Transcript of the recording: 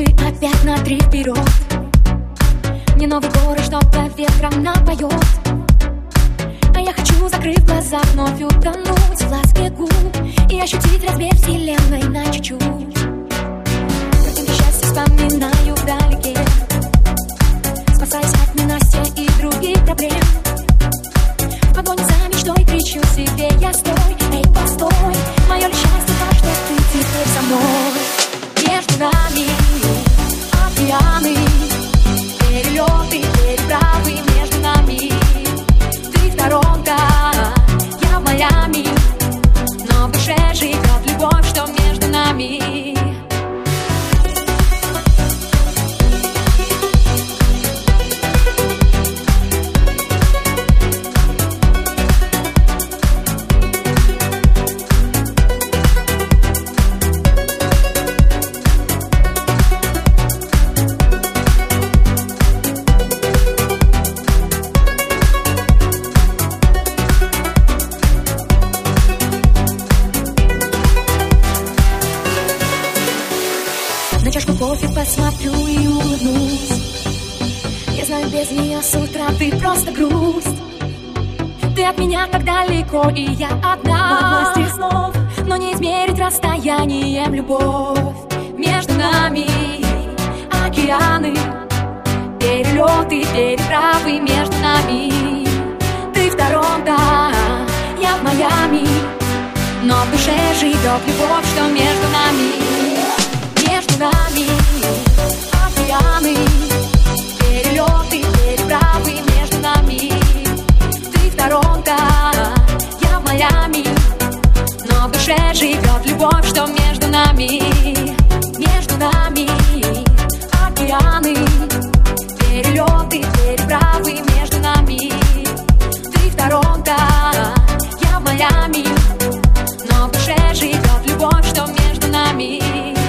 часы опять на три вперед Мне новый город, что-то ветром напоет А я хочу, закрыть глаза, вновь утонуть в ласке губ И ощутить размер вселенной на чуть-чуть Картинки счастья вспоминаю вдалеке. Спасаясь от ненастья и других проблем На чашку кофе посмотрю и улыбнусь. Я знаю, без нее с утра ты просто грусть. Ты от меня так далеко, и я одна. Во власти слов Но не измерить расстоянием любовь. Между нами океаны Перелеты, переправы между нами. Ты в Торонто, я в Майами. Но в душе живет любовь, что между нами полями. Но в душе живет любовь, что между нами Между нами. Океаны Перелеты, переправы между нами. Ты в Торонто, я в Майами. Но в душе живет любовь, что между нами.